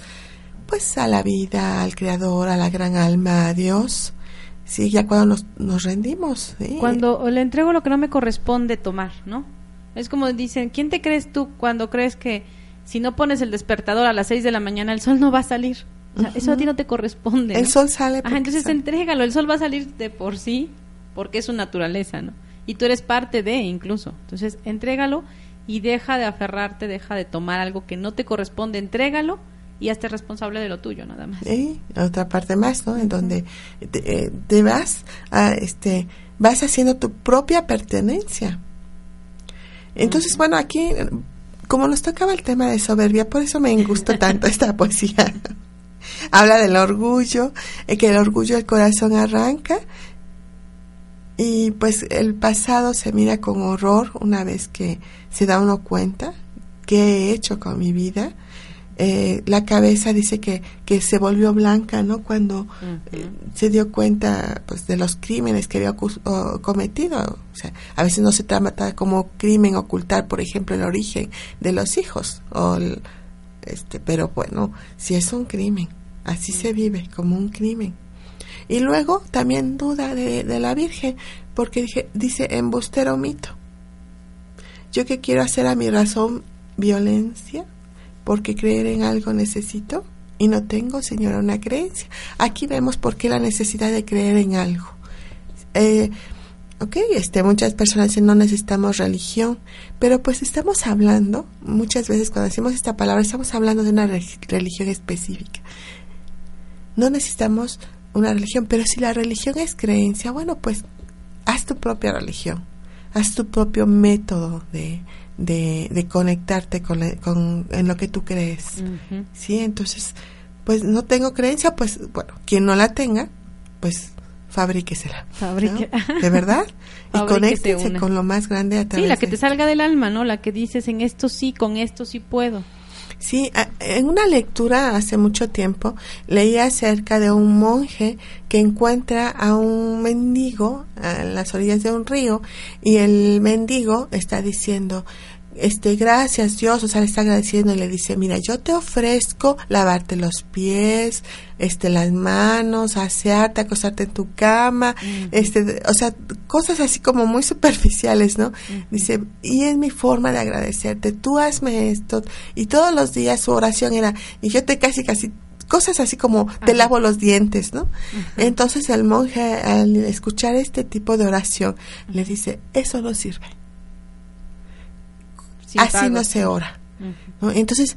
pues a la vida, al creador, a la gran alma, a Dios, Sí, ya cuando nos, nos rendimos. Cuando le entrego lo que no me corresponde tomar, ¿no? Es como dicen, ¿quién te crees tú cuando crees que si no pones el despertador a las 6 de la mañana el sol no va a salir? Eso a ti no te corresponde. El sol sale. Ajá, entonces entrégalo, el sol va a salir de por sí porque es su naturaleza, ¿no? Y tú eres parte de incluso. Entonces, entrégalo y deja de aferrarte, deja de tomar algo que no te corresponde, entrégalo y hazte responsable de lo tuyo, nada más. Sí, otra parte más, ¿no? En donde te, eh, vas, a, este, vas haciendo tu propia pertenencia. Entonces, bueno, aquí, como nos tocaba el tema de soberbia, por eso me gustó tanto esta poesía. Habla del orgullo, eh, que el orgullo del corazón arranca y pues el pasado se mira con horror una vez que se da uno cuenta qué he hecho con mi vida. Eh, la cabeza dice que, que se volvió blanca, ¿no? Cuando eh, se dio cuenta pues de los crímenes que había cometido. O sea, a veces no se trata como crimen ocultar, por ejemplo, el origen de los hijos. O este, pero bueno, si es un crimen, así se vive, como un crimen. Y luego también duda de, la Virgen, porque dije, dice embustero mito. Yo que quiero hacer a mi razón violencia, porque creer en algo necesito y no tengo, señora, una creencia. Aquí vemos por qué la necesidad de creer en algo. Eh, ok, este, muchas personas dicen no necesitamos religión, pero pues estamos hablando, muchas veces cuando decimos esta palabra, estamos hablando de una religión específica. No necesitamos una religión, pero si la religión es creencia, bueno, pues haz tu propia religión, haz tu propio método de, de, conectarte con, con, en lo que tú crees. Sí, entonces, pues no tengo creencia, pues bueno, quien no la tenga, pues fabríquesela. Fabrique. ¿De verdad? y conéctese con lo más grande a Sí, la que te salga del alma, ¿no? La que dices, en esto sí, con esto sí puedo. Sí, en una lectura hace mucho tiempo leí acerca de un monje que encuentra a un mendigo a las orillas de un río y el mendigo está diciendo, este, gracias Dios, o sea, le está agradeciendo y le dice, mira, yo te ofrezco lavarte los pies, este, las manos, asearte, acostarte en tu cama, este, o sea, cosas así como muy superficiales, ¿no? Dice, y es mi forma de agradecerte, tú hazme esto, y todos los días su oración era, y yo te casi, casi cosas así como te lavo los dientes, ¿no? Entonces el monje al escuchar este tipo de oración le dice, eso no sirve así no se ora. Entonces,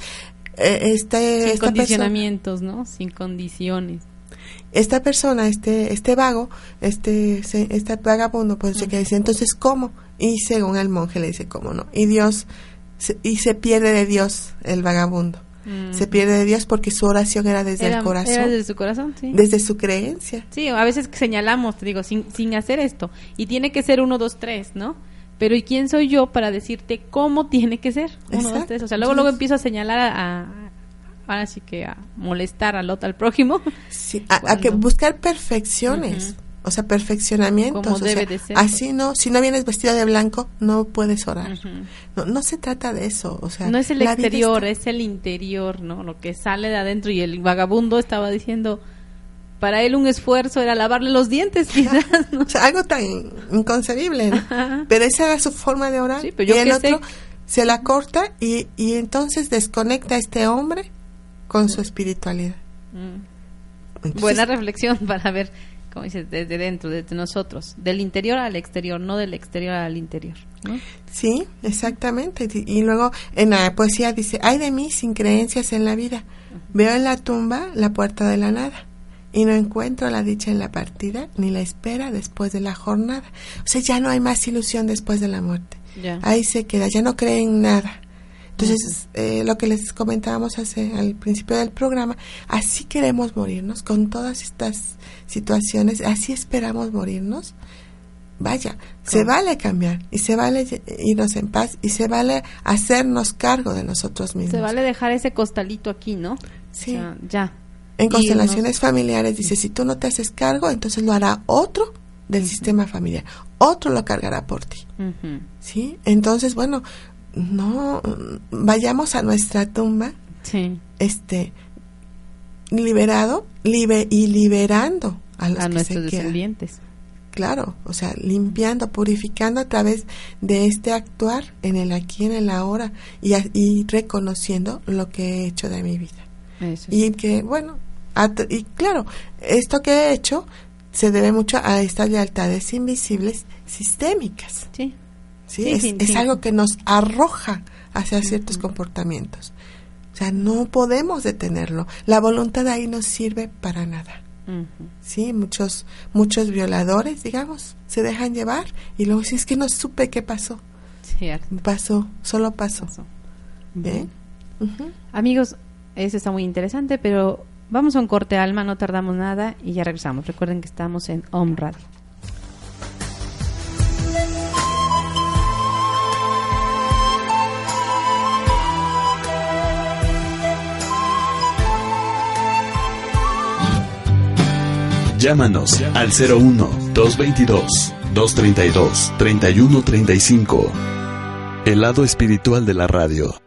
eh, este, Sin condicionamientos, ¿no? Sin condiciones. Esta persona, este este vago, este este vagabundo, pues se dice, entonces, ¿cómo? Y según el monje le dice, ¿cómo no? Y Dios, y se pierde de Dios el vagabundo. Se pierde de Dios porque su oración era desde el corazón. Era desde su corazón, sí. Desde su creencia. Sí, a veces señalamos, digo, sin, sin hacer esto. Y tiene que ser uno, dos, tres, ¿no? Pero ¿y quién soy yo para decirte cómo tiene que ser? Uno, dos, tres. O sea, luego, luego empiezo a señalar a, ahora sí que a molestar al otro, al prójimo. Sí, a, que buscar perfecciones. O sea, perfeccionamientos. Como debe de ser. Así no, si no vienes vestida de blanco, no puedes orar. no, no se trata de eso, o sea. No es el exterior, es el interior, ¿no? Lo que sale de adentro y el vagabundo estaba diciendo, para él un esfuerzo era lavarle los dientes, quizás. algo tan inconcebible, Pero esa era su forma de orar. y el otro se la corta y, y entonces desconecta a este hombre con su espiritualidad. Mm. Buena reflexión para ver, como dices, desde dentro, desde nosotros, del interior al exterior, no del exterior al interior. Sí, exactamente. Y luego en la poesía dice, ay de mí sin creencias en la vida. Veo en la tumba la puerta de la nada y no encuentro la dicha en la partida ni la espera después de la jornada. O sea, ya no hay más ilusión después de la muerte. Ahí se queda, ya no creen en nada. Entonces, eh, lo que les comentábamos hace, al principio del programa, así queremos morirnos con todas estas situaciones, así esperamos morirnos. Vaya, se vale cambiar y se vale irnos en paz y se vale hacernos cargo de nosotros mismos. Se vale dejar ese costalito aquí, ¿no? Sí. ya. En constelaciones familiares dice, si tú no te haces cargo, entonces lo hará otro del sistema familiar. Otro lo cargará por ti. ¿Sí? Entonces, bueno, no vayamos a nuestra tumba. Sí. Este liberado libe, y liberando a, los a que nuestros se quedan. descendientes. Claro, o sea, limpiando, purificando a través de este actuar en el aquí, en el ahora y, a- y reconociendo lo que he hecho de mi vida. Eso Y que, bueno, y claro, esto que he hecho se debe mucho a estas lealtades invisibles sistémicas. Sí. Sí, Sí, es, sí, es algo que nos arroja hacia ciertos comportamientos. O sea, no podemos detenerlo. La voluntad ahí no sirve para nada. Sí, muchos muchos violadores, digamos, se dejan llevar y luego dicen, es que no supe qué pasó. Cierto. Pasó, solo pasó. Ujú. Amigos, eso está muy interesante, pero vamos a un corte alma, no tardamos nada y ya regresamos. Recuerden que estamos en Home Radio. Llámanos al 01-222-232-3135. El lado espiritual de la radio.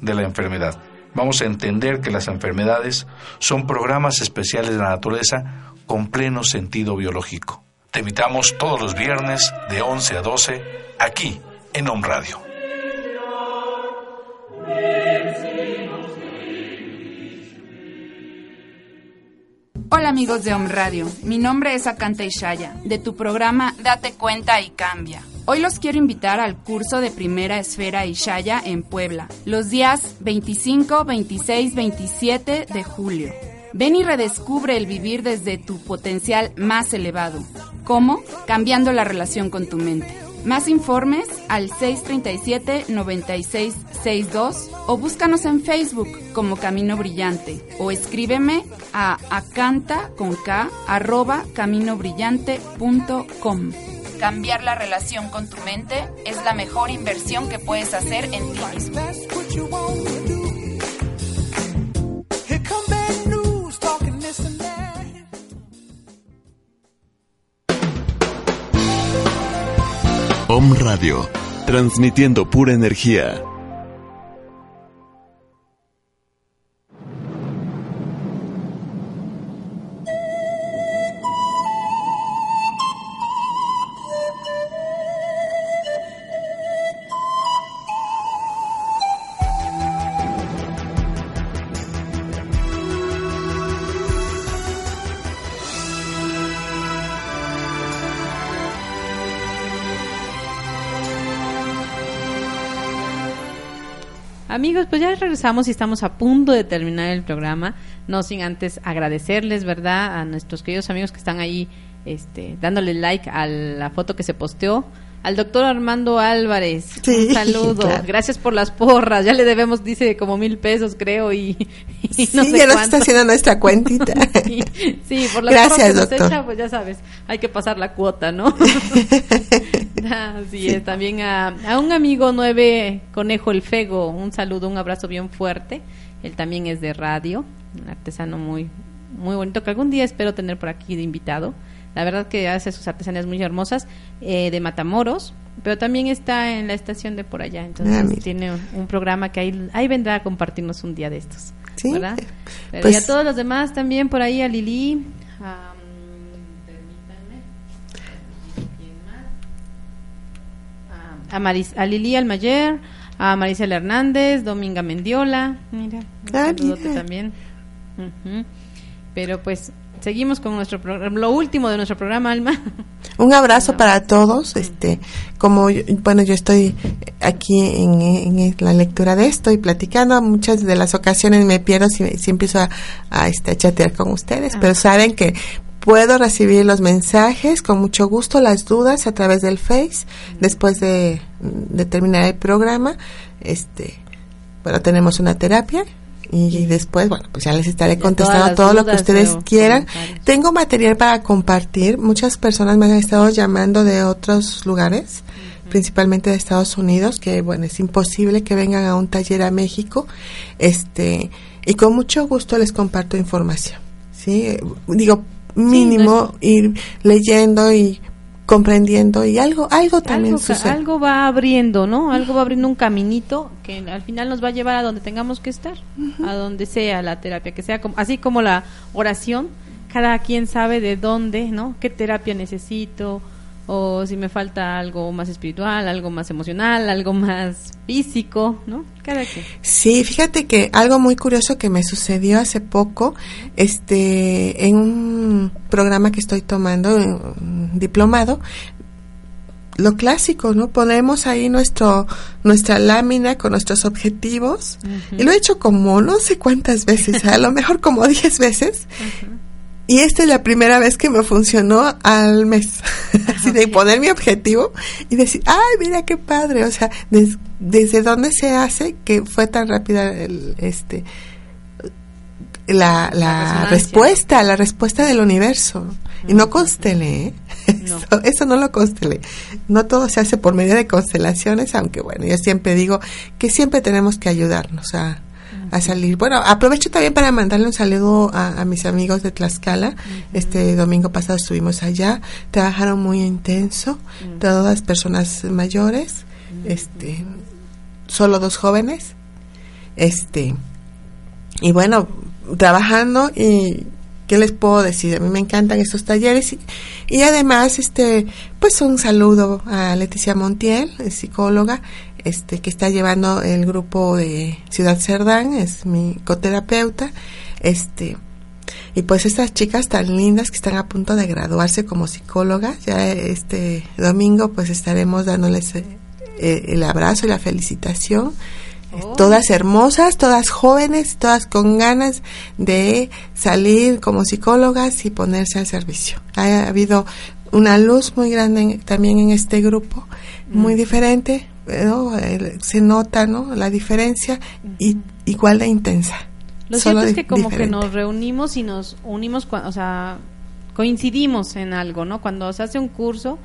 de la enfermedad. Vamos a entender que las enfermedades son programas especiales de la naturaleza con pleno sentido biológico. Te invitamos todos los viernes de 11 a 12 aquí en Home Radio. Hola amigos de Home Radio, mi nombre es Akanta Ishaya, de tu programa Date cuenta y cambia. Hoy los quiero invitar al curso de Primera Esfera Ishaya en Puebla, los días 25, 26, 27 de julio. Ven y redescubre el vivir desde tu potencial más elevado. ¿Cómo? Cambiando la relación con tu mente. Más informes al 637-9662 o búscanos en Facebook como Camino Brillante o escríbeme a acanta con K arroba caminobrillante.com. Cambiar la relación con tu mente es la mejor inversión que puedes hacer en ti mismo. Om Radio, transmitiendo pura energía. Amigos, pues ya regresamos y estamos a punto de terminar el programa, no sin antes agradecerles, ¿verdad? A nuestros queridos amigos que están ahí este, dándole like a la foto que se posteó. Al doctor Armando Álvarez, Sí, un saludo. claro. Gracias por las porras. Ya le debemos, dice, como mil pesos, creo, y, y no sí, sé ya nos está haciendo nuestra cuentita. Sí, sí, por las Gracias, porras que nos echa, pues ya sabes, hay que pasar la cuota, ¿no? Así es, también a, a un amigo nueve, Conejo el Fego, un saludo, un abrazo bien fuerte. Él también es de radio, un artesano muy, muy bonito que algún día espero tener por aquí de invitado. La verdad que hace sus artesanías muy hermosas, eh, de Matamoros, pero también está en la estación de por allá. Entonces Ah, tiene un, un programa que ahí, ahí vendrá a compartirnos un día de estos. Sí, ¿verdad? Pero pues- y a todos los demás también por ahí, a Lili, a, a, Maris, a Lili Almayer, a Maricel Hernández, Dominga Mendiola, mira, un Ah, saludote mira. también. Pero pues seguimos con nuestro programa, lo último de nuestro programa, Alma. Un abrazo para todos. Este, como yo- bueno, yo estoy aquí en, en la lectura de esto y platicando. Muchas de las ocasiones me pierdo si, si empiezo a, a, este, a chatear con ustedes, Ah. pero saben que puedo recibir los mensajes con mucho gusto, las dudas a través del Face después de, de terminar el programa. Este, bueno, tenemos una terapia y después, bueno, pues ya les estaré contestando todo lo que ustedes quieran. Tengo material para compartir. Muchas personas me han estado llamando de otros lugares, principalmente de Estados Unidos, que bueno, es imposible que vengan a un taller a México. Este, y con mucho gusto les comparto información. Sí, digo, mínimo ir leyendo y comprendiendo y algo algo también algo, algo va abriendo no algo va abriendo un caminito que al final nos va a llevar a donde tengamos que estar a donde sea la terapia que sea como, así como la oración cada quien sabe de dónde no qué terapia necesito o si me falta algo más espiritual, algo más emocional, algo más físico, ¿no? Cada quien. Sí, fíjate que algo muy curioso que me sucedió hace poco, este, en un programa que estoy tomando, un diplomado, lo clásico, ¿no? Ponemos ahí nuestro nuestra lámina con nuestros objetivos y lo he hecho como no sé cuántas veces, a lo mejor como 10 veces. Y esta es la primera vez que me funcionó al mes. Así de poner mi objetivo y decir, ay, mira qué padre. O sea, desde dónde se hace que fue tan rápida el, este, la, la, respuesta, la respuesta del universo. Y no constelé, ¿eh? Eso, no lo constelé. No todo se hace por medio de constelaciones, aunque bueno, yo siempre digo que siempre tenemos que ayudarnos a, a salir. Bueno, aprovecho también para mandarle un saludo a, mis amigos de Tlaxcala. Este domingo pasado estuvimos allá, trabajaron muy intenso, todas personas mayores, este, solo dos jóvenes, este, y bueno, trabajando y ¿qué les puedo decir? A mí me encantan estos talleres y, y, además, este, pues un saludo a Leticia Montiel, psicóloga, este, que está llevando el grupo de Ciudad Cerdán, es mi coterapeuta, este, y pues estas chicas tan lindas que están a punto de graduarse como psicólogas, ya este domingo pues estaremos dándoles eh, el abrazo y la felicitación. Oh. Todas hermosas, todas jóvenes, todas con ganas de salir como psicólogas y ponerse al servicio. Ha habido una luz muy grande también en este grupo, muy mm. Diferente, se nota ¿no? la diferencia y igual de intensa. Lo cierto es que como que nos reunimos y nos unimos, o sea, coincidimos en algo, ¿no? Cuando se hace un curso,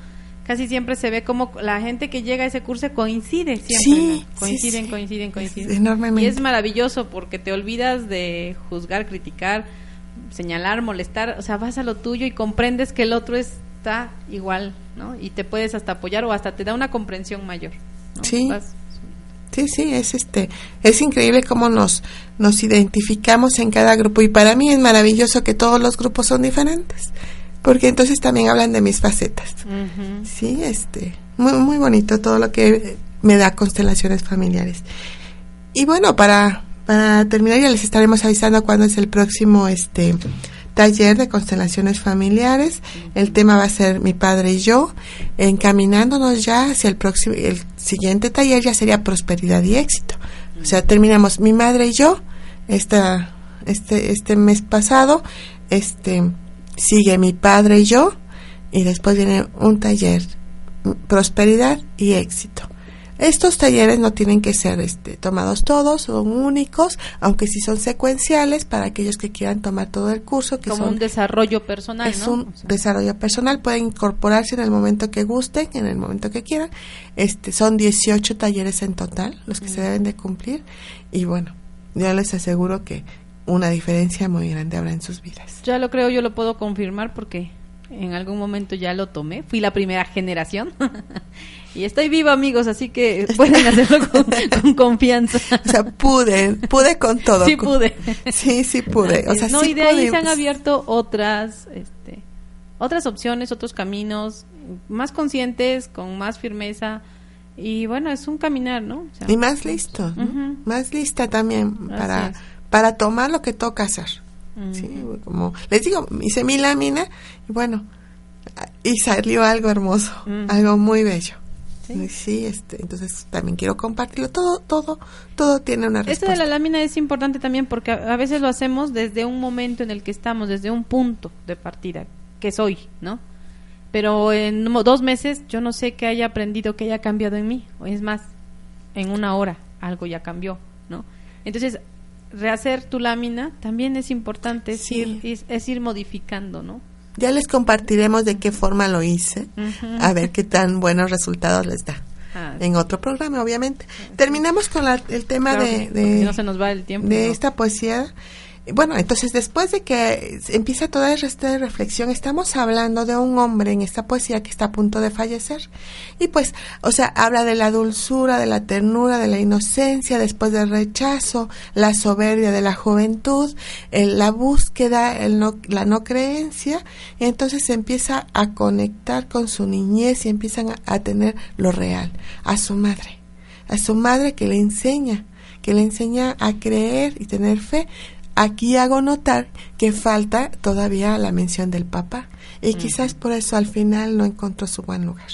casi siempre se ve como la gente que llega a ese curso coincide siempre. Coinciden, coinciden, coinciden. enormemente. Y es maravilloso porque te olvidas de juzgar, criticar, señalar, molestar, o sea, vas a lo tuyo y comprendes que el otro está igual, ¿no? Y te puedes hasta apoyar o hasta te da una comprensión mayor. Sí. Sí, sí, es este, es increíble cómo nos, nos identificamos en cada grupo y para mí es maravilloso que todos los grupos son diferentes, porque entonces también hablan de mis facetas. Sí, este, muy, muy bonito todo lo que me da constelaciones familiares. Y bueno, para, para terminar ya les estaremos avisando cuándo es el próximo, este, taller de constelaciones familiares. El tema va a ser mi padre y yo, encaminándonos ya hacia el próximo, el siguiente taller ya sería prosperidad y éxito. O sea, terminamos mi madre y yo, esta, este, este mes pasado, este, sigue mi padre y yo, y después viene un taller, prosperidad y éxito. Estos talleres no tienen que ser este, tomados todos, son únicos, aunque sí son secuenciales para aquellos que quieran tomar todo el curso. Que Como un desarrollo personal. Es un desarrollo personal, pueden incorporarse en el momento que gusten, en el momento que quieran. Este, son 18 talleres en total los que se deben de cumplir y bueno, ya les aseguro que una diferencia muy grande habrá en sus vidas. Ya lo creo, yo lo puedo confirmar porque en algún momento ya lo tomé, fui la primera generación y estoy viva amigos, así que pueden hacerlo con, confianza. O sea, pude, pude con todo. Sí pude. Sí, sí pude. O sea, no, y de ahí se han abierto otras, este, otras opciones, otros caminos más conscientes, con más firmeza. Y bueno, es un caminar, ¿no? y más listo, más lista también para, para tomar lo que toca hacer. Sí, como les digo, hice mi lámina y bueno, y salió algo hermoso, algo muy bello. ¿Sí? este, entonces también quiero compartirlo. Todo, todo, todo tiene una respuesta. Esto de la lámina es importante también porque a, veces lo hacemos desde un momento en el que estamos, desde un punto de partida, que soy, ¿no? Pero en dos meses yo no sé qué haya aprendido, que haya cambiado en mí. O es más, en una hora algo ya cambió, ¿no? Entonces rehacer tu lámina también es importante, es, ir, es, ir modificando, ¿no? Ya les compartiremos de qué forma lo hice, a ver qué tan buenos resultados les da. Ah. en otro programa, obviamente. Terminamos con el tema de, no se nos va el tiempo, de esta poesía bueno, entonces después de que empieza toda esta reflexión, estamos hablando de un hombre en esta poesía que está a punto de fallecer. Y pues, o sea, habla de la dulzura, de la ternura, de la inocencia, después del rechazo, la soberbia de la juventud, la búsqueda, el no, la no creencia. Y entonces empieza a conectar con su niñez y empiezan a, a tener lo real, a su madre, a su madre que le enseña que le enseña a creer y tener fe Aquí hago notar que falta todavía la mención del papá y quizás por eso al final no encontró su buen lugar.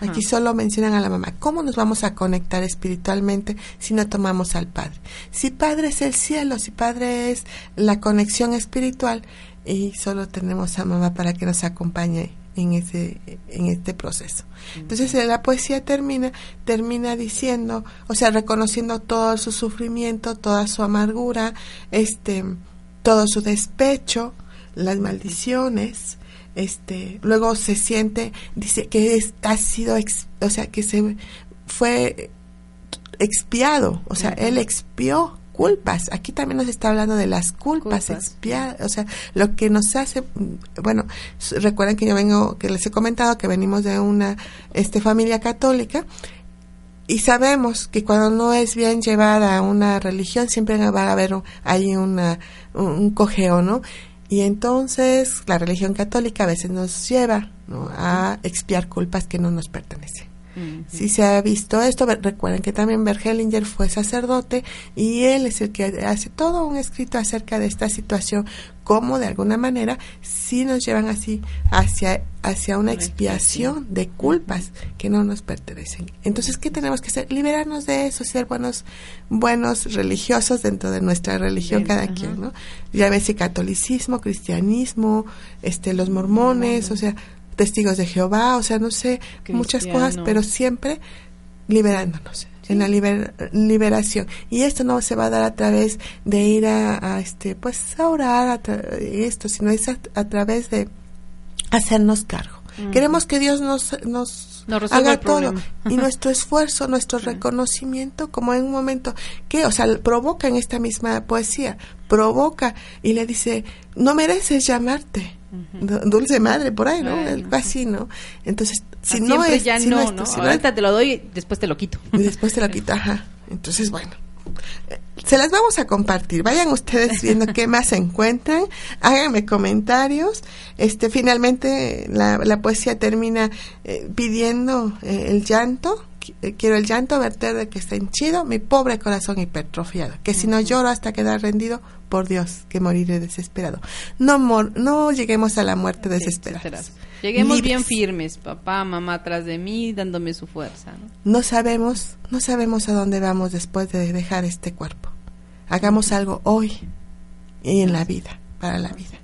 Aquí solo mencionan a la mamá. ¿Cómo nos vamos a conectar espiritualmente si no tomamos al Padre? Si Padre es el cielo, si Padre es la conexión espiritual y solo tenemos a mamá para que nos acompañe en ese en este proceso. Entonces eh, la poesía termina termina diciendo, o sea, reconociendo todo su sufrimiento, toda su amargura, este todo su despecho, las maldiciones, este luego se siente dice que es, ha sido o sea, que se fue expiado, o sea, él expió culpas. Aquí también nos está hablando de las culpas, expiadas, o sea, lo que nos hace, bueno, recuerden que yo vengo, que les he comentado que venimos de una este, familia católica y sabemos que cuando no es bien llevada una religión siempre va a haber ahí una, un, cojeo, ¿no? Y entonces la religión católica a veces nos lleva a expiar culpas que no nos pertenecen. Si se ha visto esto, recuerden que también Bergelinger fue sacerdote y él es el que hace todo un escrito acerca de esta situación, como de alguna manera sí nos llevan así hacia, hacia una expiación de culpas que no nos pertenecen. Entonces, ¿qué tenemos que hacer? Liberarnos de eso, ser buenos, buenos religiosos dentro de nuestra religión cada quien, ¿no? Ya ves, catolicismo, cristianismo, este, los mormones, o sea, testigos de Jehová, o sea, no sé, muchas cosas, pero siempre liberándonos en la liberación. Y esto no se va a dar a través de ir a, este pues a orar a esto sino es a, través de hacernos cargo. Queremos que Dios nos nos, haga todo y nuestro esfuerzo nuestro reconocimiento como en un momento que o sea provoca en esta misma poesía provoca y le dice no mereces llamarte dulce madre por ahí, ¿no? Así, ¿no? Entonces, si no es... Ya no, ¿no? Ahorita te lo doy, después te lo quito. Y después te lo quito, ajá. Entonces, bueno. Eh, se las vamos a compartir. Vayan ustedes viendo qué más se encuentran. Háganme comentarios. Este, finalmente, la, la poesía termina eh, pidiendo eh, el llanto. Quiero el llanto verter de que está henchido mi pobre corazón hipertrofiado. Que si no lloro hasta quedar rendido, por Dios, que moriré desesperado. No, no lleguemos a la muerte desesperados. Lleguemos bien firmes, papá, mamá atrás de mí, dándome su fuerza. ¿no? sabemos, no sabemos a dónde vamos después de dejar este cuerpo. Hagamos algo hoy y en la vida, para la vida.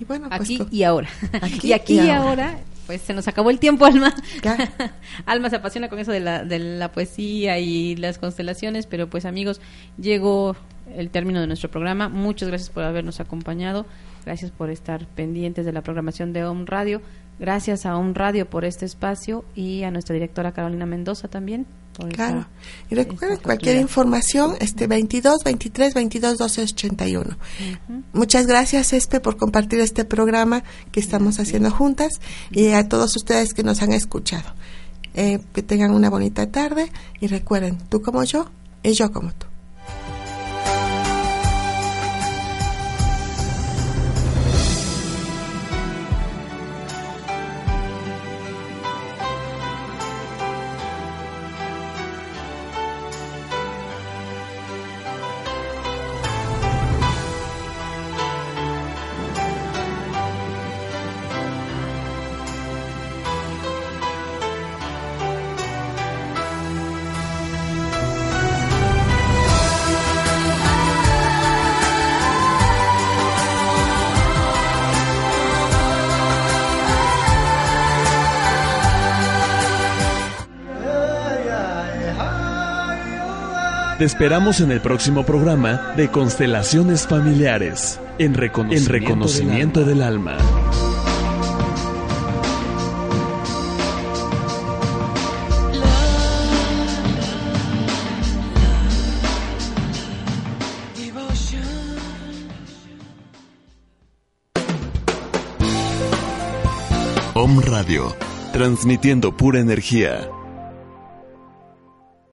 Y bueno, pues, aquí y ahora. y aquí y, ahora. pues se nos acabó el tiempo, Alma. Alma se apasiona con eso de la, de la poesía y las constelaciones, pero pues amigos, llegó el término de nuestro programa. Muchas gracias por habernos acompañado. Gracias por estar pendientes de la programación de OM Radio. Gracias a OM Radio por este espacio y a nuestra directora Carolina Mendoza también. claro. y recuerden cualquier información, este 22 23 22 12 81. Muchas gracias, Espe, por compartir este programa que estamos haciendo juntas y a todos ustedes que nos han escuchado. Eh, que tengan una bonita tarde y recuerden, tú como yo y yo como tú. Te esperamos en el próximo programa de Constelaciones Familiares, en reconocimiento, Del alma. Om Radio, transmitiendo pura energía